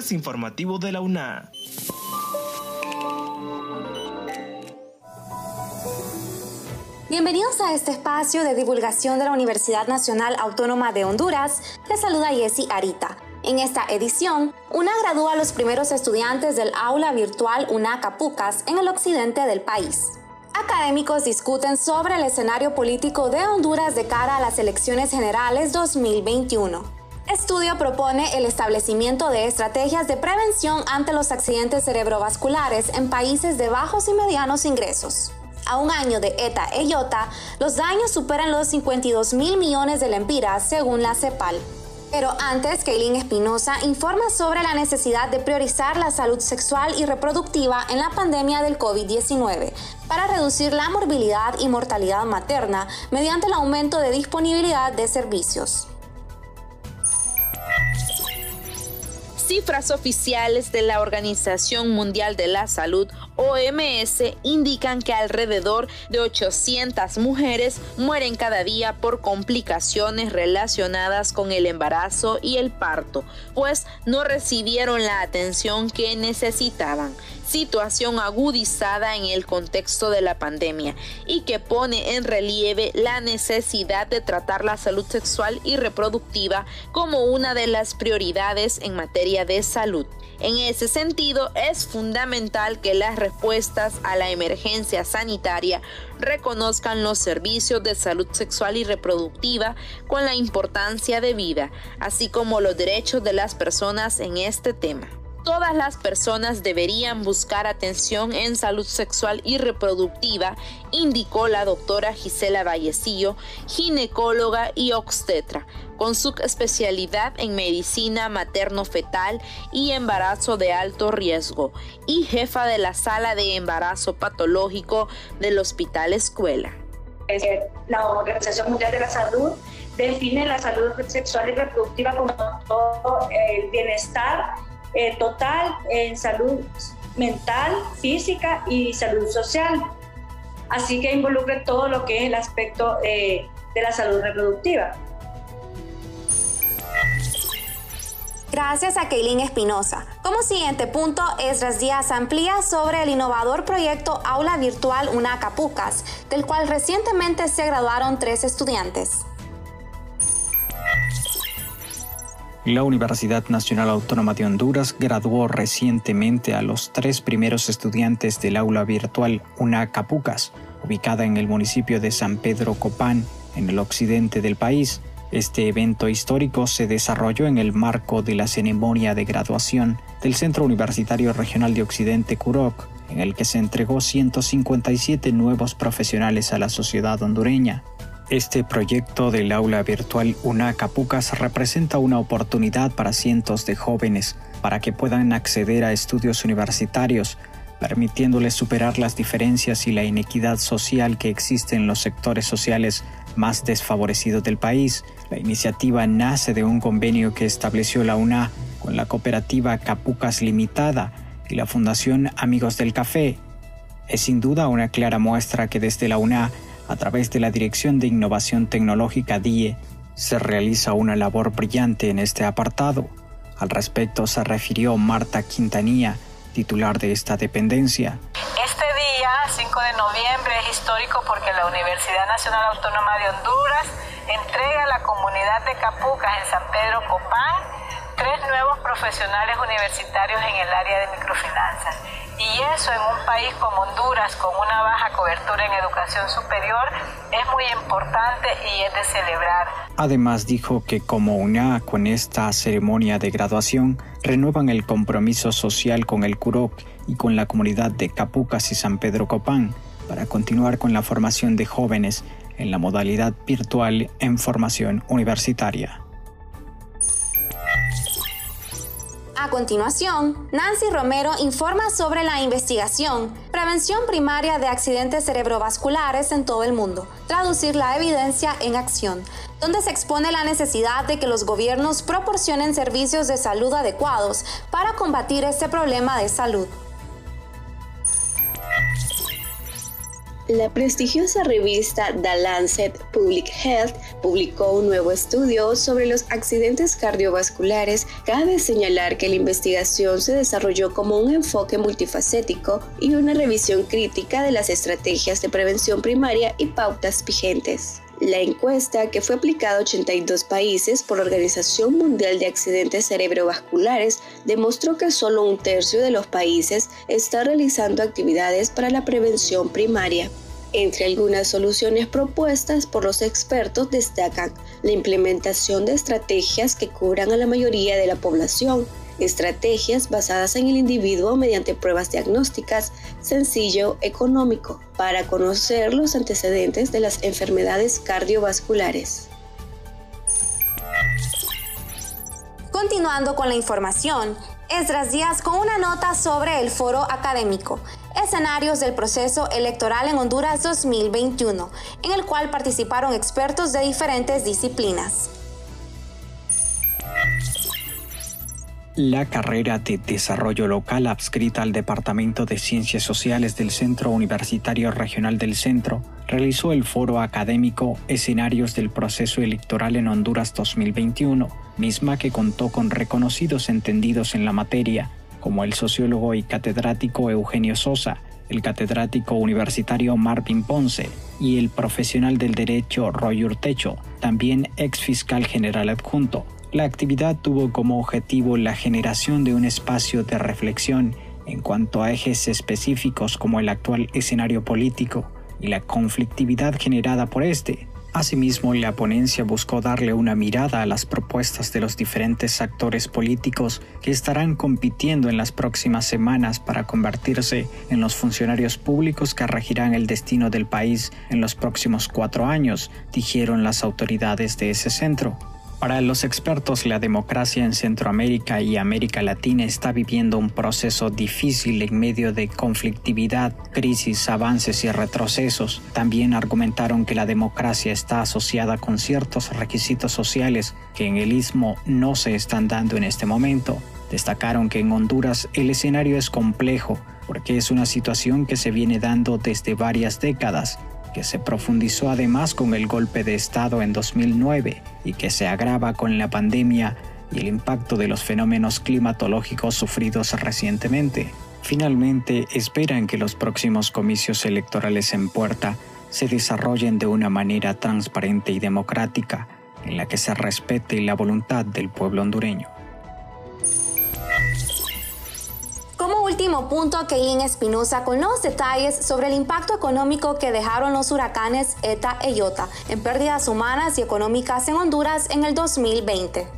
informativo de la UNA. Bienvenidos a este espacio de divulgación de la Universidad Nacional Autónoma de Honduras. Les saluda Jessy Arita. En esta edición, UNA gradúa a los primeros estudiantes del aula virtual UNA Capucas en el occidente del país. Académicos discuten sobre el escenario político de Honduras de cara a las elecciones generales 2021. Estudio propone el establecimiento de estrategias de prevención ante los accidentes cerebrovasculares en países de bajos y medianos ingresos. A un año de ETA e IOTA, los daños superan los 52 mil millones de lempiras según la CEPAL. Pero antes, Kaylin Espinosa informa sobre la necesidad de priorizar la salud sexual y reproductiva en la pandemia del COVID-19 para reducir la morbilidad y mortalidad materna mediante el aumento de disponibilidad de servicios. Cifras oficiales de la Organización Mundial de la Salud OMS indican que alrededor de 800 mujeres mueren cada día por complicaciones relacionadas con el embarazo y el parto, pues no recibieron la atención que necesitaban situación agudizada en el contexto de la pandemia y que pone en relieve la necesidad de tratar la salud sexual y reproductiva como una de las prioridades en materia de salud. En ese sentido, es fundamental que las respuestas a la emergencia sanitaria reconozcan los servicios de salud sexual y reproductiva con la importancia de vida, así como los derechos de las personas en este tema. Todas las personas deberían buscar atención en salud sexual y reproductiva, indicó la doctora Gisela Vallecillo, ginecóloga y obstetra, con su especialidad en medicina materno-fetal y embarazo de alto riesgo, y jefa de la sala de embarazo patológico del Hospital Escuela. La Organización Mundial de la Salud define la salud sexual y reproductiva como todo el bienestar eh, total en salud mental, física y salud social. Así que involucre todo lo que es el aspecto eh, de la salud reproductiva. Gracias a Keilin Espinosa. Como siguiente punto, Esdras Díaz amplía sobre el innovador proyecto Aula Virtual Unacapucas, del cual recientemente se graduaron tres estudiantes. La Universidad Nacional Autónoma de Honduras graduó recientemente a los tres primeros estudiantes del aula virtual Unacapucas, ubicada en el municipio de San Pedro Copán, en el occidente del país. Este evento histórico se desarrolló en el marco de la ceremonia de graduación del Centro Universitario Regional de Occidente Curoc, en el que se entregó 157 nuevos profesionales a la sociedad hondureña. Este proyecto del aula virtual UNACAPUCAS representa una oportunidad para cientos de jóvenes para que puedan acceder a estudios universitarios, permitiéndoles superar las diferencias y la inequidad social que existe en los sectores sociales más desfavorecidos del país. La iniciativa nace de un convenio que estableció la UNA con la cooperativa Capucas Limitada y la Fundación Amigos del Café. Es sin duda una clara muestra que desde la UNA a través de la Dirección de Innovación Tecnológica DIE, se realiza una labor brillante en este apartado. Al respecto se refirió Marta Quintanilla, titular de esta dependencia. Este día, 5 de noviembre, es histórico porque la Universidad Nacional Autónoma de Honduras entrega a la comunidad de Capucas en San Pedro Copán tres nuevos profesionales universitarios en el área de microfinanzas. Y eso en un país como Honduras, con una baja cobertura en educación superior, es muy importante y es de celebrar. Además dijo que como UNA con esta ceremonia de graduación renuevan el compromiso social con el CUROC y con la comunidad de Capucas y San Pedro Copán para continuar con la formación de jóvenes en la modalidad virtual en formación universitaria. Continuación, Nancy Romero informa sobre la investigación, prevención primaria de accidentes cerebrovasculares en todo el mundo, traducir la evidencia en acción, donde se expone la necesidad de que los gobiernos proporcionen servicios de salud adecuados para combatir este problema de salud. La prestigiosa revista The Lancet Public Health publicó un nuevo estudio sobre los accidentes cardiovasculares. Cabe señalar que la investigación se desarrolló como un enfoque multifacético y una revisión crítica de las estrategias de prevención primaria y pautas vigentes. La encuesta, que fue aplicada a 82 países por la Organización Mundial de Accidentes Cerebrovasculares, demostró que solo un tercio de los países está realizando actividades para la prevención primaria. Entre algunas soluciones propuestas por los expertos destacan la implementación de estrategias que cubran a la mayoría de la población, estrategias basadas en el individuo mediante pruebas diagnósticas, sencillo, económico, para conocer los antecedentes de las enfermedades cardiovasculares. Continuando con la información, Esdras Díaz con una nota sobre el foro académico, escenarios del proceso electoral en Honduras 2021, en el cual participaron expertos de diferentes disciplinas. La carrera de Desarrollo Local adscrita al Departamento de Ciencias Sociales del Centro Universitario Regional del Centro realizó el foro académico Escenarios del Proceso Electoral en Honduras 2021, misma que contó con reconocidos entendidos en la materia, como el sociólogo y catedrático Eugenio Sosa, el catedrático universitario Marvin Ponce y el profesional del derecho Roy Urtecho, también ex fiscal general adjunto. La actividad tuvo como objetivo la generación de un espacio de reflexión en cuanto a ejes específicos como el actual escenario político y la conflictividad generada por este. Asimismo, la ponencia buscó darle una mirada a las propuestas de los diferentes actores políticos que estarán compitiendo en las próximas semanas para convertirse en los funcionarios públicos que regirán el destino del país en los próximos cuatro años, dijeron las autoridades de ese centro. Para los expertos, la democracia en Centroamérica y América Latina está viviendo un proceso difícil en medio de conflictividad, crisis, avances y retrocesos. También argumentaron que la democracia está asociada con ciertos requisitos sociales que en el istmo no se están dando en este momento. Destacaron que en Honduras el escenario es complejo porque es una situación que se viene dando desde varias décadas que se profundizó además con el golpe de Estado en 2009 y que se agrava con la pandemia y el impacto de los fenómenos climatológicos sufridos recientemente. Finalmente, esperan que los próximos comicios electorales en puerta se desarrollen de una manera transparente y democrática, en la que se respete la voluntad del pueblo hondureño. Último punto, Keilin Espinosa con los detalles sobre el impacto económico que dejaron los huracanes ETA e IOTA en pérdidas humanas y económicas en Honduras en el 2020.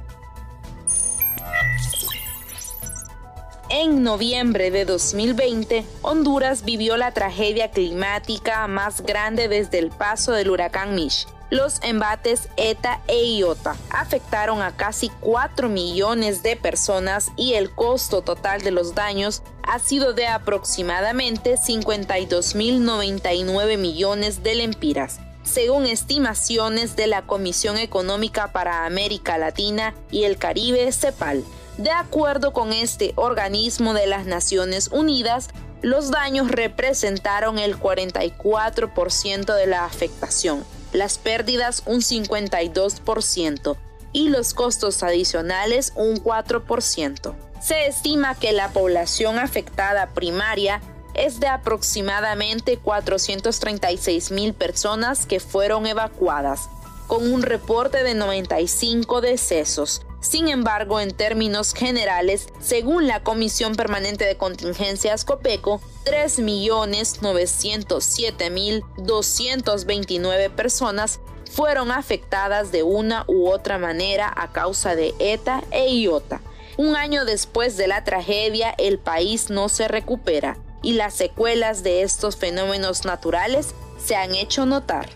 En noviembre de 2020, Honduras vivió la tragedia climática más grande desde el paso del huracán Mish los embates ETA e IOTA afectaron a casi 4 millones de personas y el costo total de los daños ha sido de aproximadamente 52.099 millones de lempiras, según estimaciones de la Comisión Económica para América Latina y el Caribe, CEPAL. De acuerdo con este organismo de las Naciones Unidas, los daños representaron el 44% de la afectación las pérdidas un 52% y los costos adicionales un 4%. Se estima que la población afectada primaria es de aproximadamente 436 mil personas que fueron evacuadas, con un reporte de 95 decesos, sin embargo, en términos generales, según la Comisión Permanente de Contingencias COPECO, 3.907.229 personas fueron afectadas de una u otra manera a causa de ETA e IOTA. Un año después de la tragedia, el país no se recupera y las secuelas de estos fenómenos naturales se han hecho notar.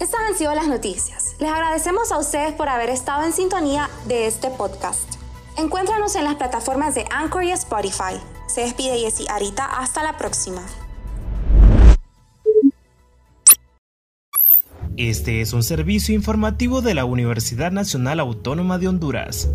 Estas han sido las noticias. Les agradecemos a ustedes por haber estado en sintonía de este podcast. Encuéntranos en las plataformas de Anchor y Spotify. Se despide Jessy Arita. Hasta la próxima. Este es un servicio informativo de la Universidad Nacional Autónoma de Honduras.